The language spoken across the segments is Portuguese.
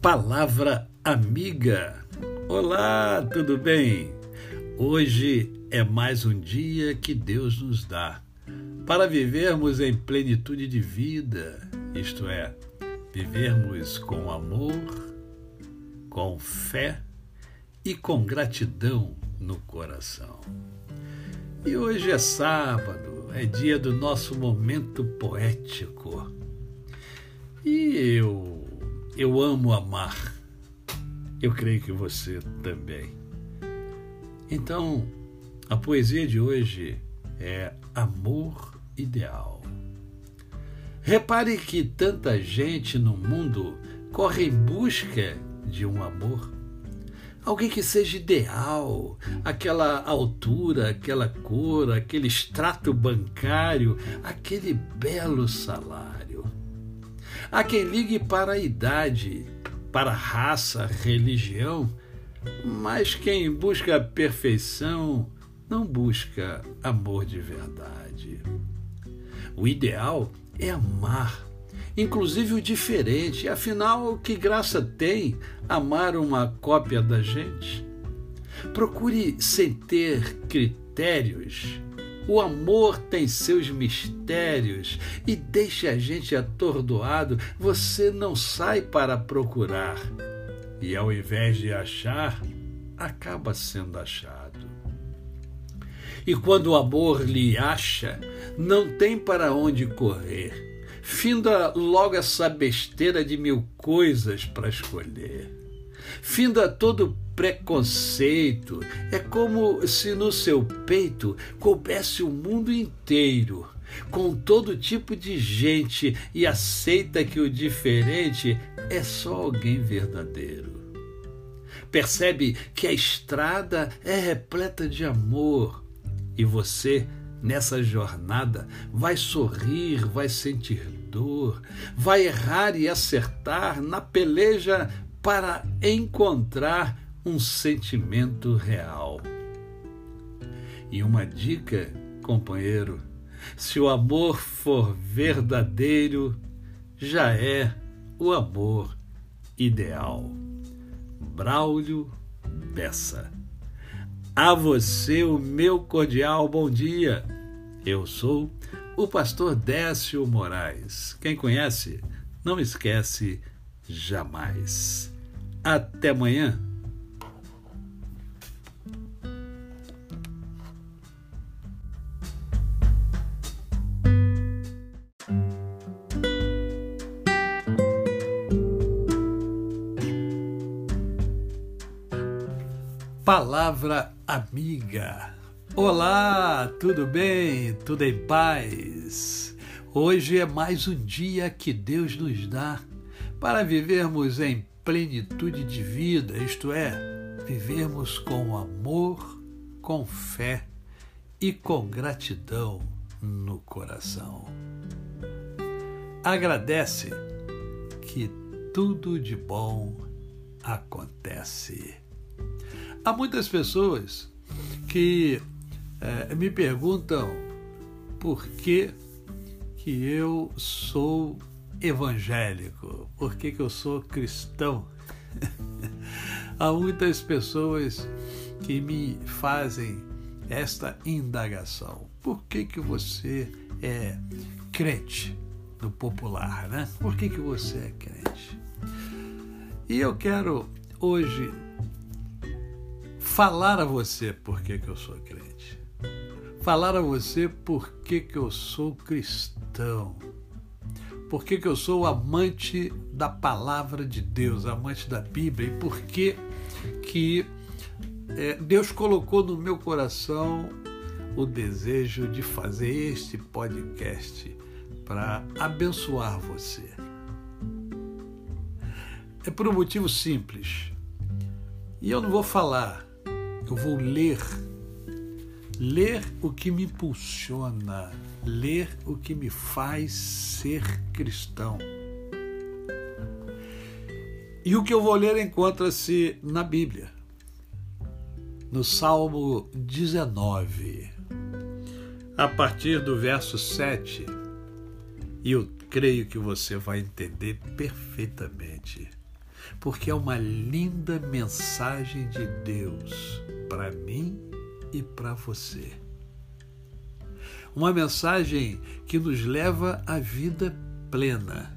Palavra Amiga. Olá, tudo bem? Hoje é mais um dia que Deus nos dá para vivermos em plenitude de vida, isto é, vivermos com amor, com fé e com gratidão no coração. E hoje é sábado, é dia do nosso momento poético. E eu, eu amo amar. Eu creio que você também. Então, a poesia de hoje é Amor Ideal. Repare que tanta gente no mundo corre em busca de um amor alguém que seja ideal, aquela altura, aquela cor, aquele extrato bancário, aquele belo salário. Há quem ligue para a idade, para a raça, religião, mas quem busca a perfeição não busca amor de verdade. O ideal é amar inclusive o diferente. Afinal, que graça tem amar uma cópia da gente? Procure sem ter critérios. O amor tem seus mistérios e deixe a gente atordoado. Você não sai para procurar e, ao invés de achar, acaba sendo achado. E quando o amor lhe acha, não tem para onde correr Finda logo essa besteira de mil coisas para escolher. Finda todo preconceito. É como se no seu peito coubesse o mundo inteiro, com todo tipo de gente, e aceita que o diferente é só alguém verdadeiro. Percebe que a estrada é repleta de amor e você nessa jornada vai sorrir, vai sentir dor, vai errar e acertar na peleja para encontrar um sentimento real. E uma dica, companheiro: se o amor for verdadeiro, já é o amor ideal. Braulio Bessa. A você o meu cordial bom dia. Eu sou o pastor Décio Moraes. Quem conhece, não esquece jamais. Até amanhã. Palavra amiga. Olá, tudo bem? Tudo em paz? Hoje é mais um dia que Deus nos dá para vivermos em plenitude de vida, isto é, vivermos com amor, com fé e com gratidão no coração. Agradece que tudo de bom acontece. Há muitas pessoas que é, me perguntam por que, que eu sou evangélico, por que, que eu sou cristão. Há muitas pessoas que me fazem esta indagação. Por que, que você é crente no popular, né? Por que, que você é crente? E eu quero hoje falar a você por que, que eu sou crente. Falar a você por que, que eu sou cristão. Por que, que eu sou amante da palavra de Deus, amante da Bíblia e por que, que é, Deus colocou no meu coração o desejo de fazer este podcast para abençoar você. É por um motivo simples. E eu não vou falar eu vou ler. Ler o que me impulsiona, ler o que me faz ser cristão. E o que eu vou ler encontra-se na Bíblia, no Salmo 19, a partir do verso 7. E eu creio que você vai entender perfeitamente. porque é uma linda mensagem de Deus para mim e para você. Uma mensagem que nos leva à vida plena.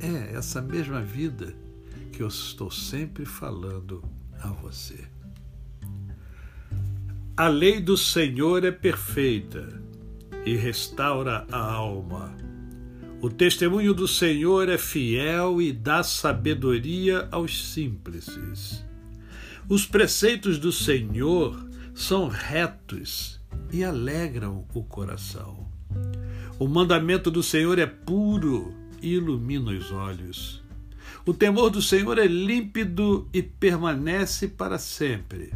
É essa mesma vida que eu estou sempre falando a você. A lei do Senhor é perfeita e restaura a alma. O testemunho do Senhor é fiel e dá sabedoria aos simples. Os preceitos do Senhor são retos e alegram o coração. O mandamento do Senhor é puro e ilumina os olhos. O temor do Senhor é límpido e permanece para sempre.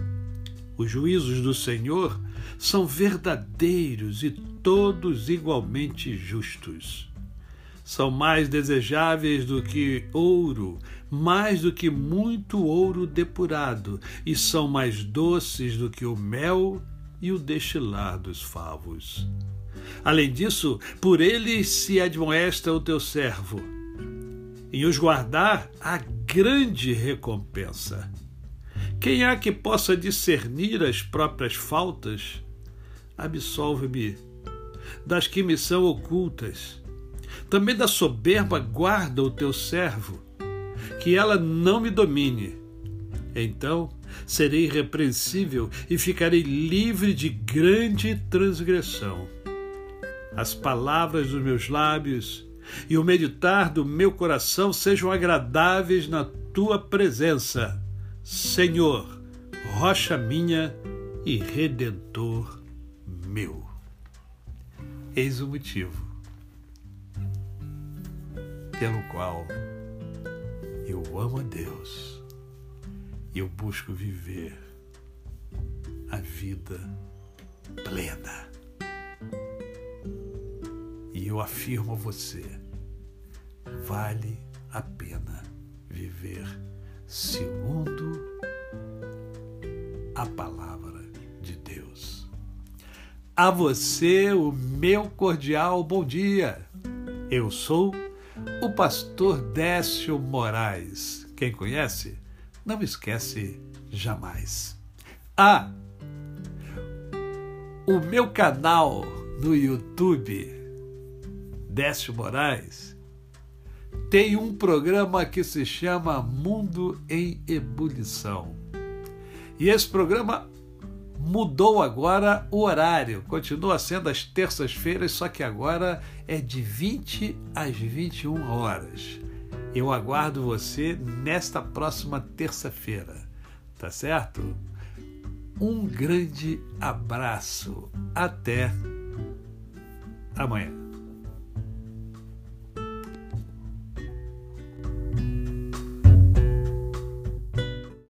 Os juízos do Senhor são verdadeiros e todos igualmente justos. São mais desejáveis do que ouro, mais do que muito ouro depurado, e são mais doces do que o mel e o destilar dos favos. Além disso, por eles se admoesta o teu servo. Em os guardar, há grande recompensa. Quem há que possa discernir as próprias faltas? absolve-me das que me são ocultas. Também da soberba guarda o teu servo, que ela não me domine. Então serei irrepreensível e ficarei livre de grande transgressão. As palavras dos meus lábios e o meditar do meu coração sejam agradáveis na tua presença, Senhor, rocha minha e redentor meu. Eis o motivo pelo qual eu amo a Deus e eu busco viver a vida plena. E eu afirmo a você: vale a pena viver segundo a palavra a você o meu cordial bom dia. Eu sou o pastor Décio Moraes. Quem conhece, não esquece jamais. Ah, o meu canal no YouTube, Décio Moraes, tem um programa que se chama Mundo em Ebulição. E esse programa mudou agora o horário. Continua sendo às terças-feiras, só que agora é de 20 às 21 horas. Eu aguardo você nesta próxima terça-feira, tá certo? Um grande abraço. Até amanhã.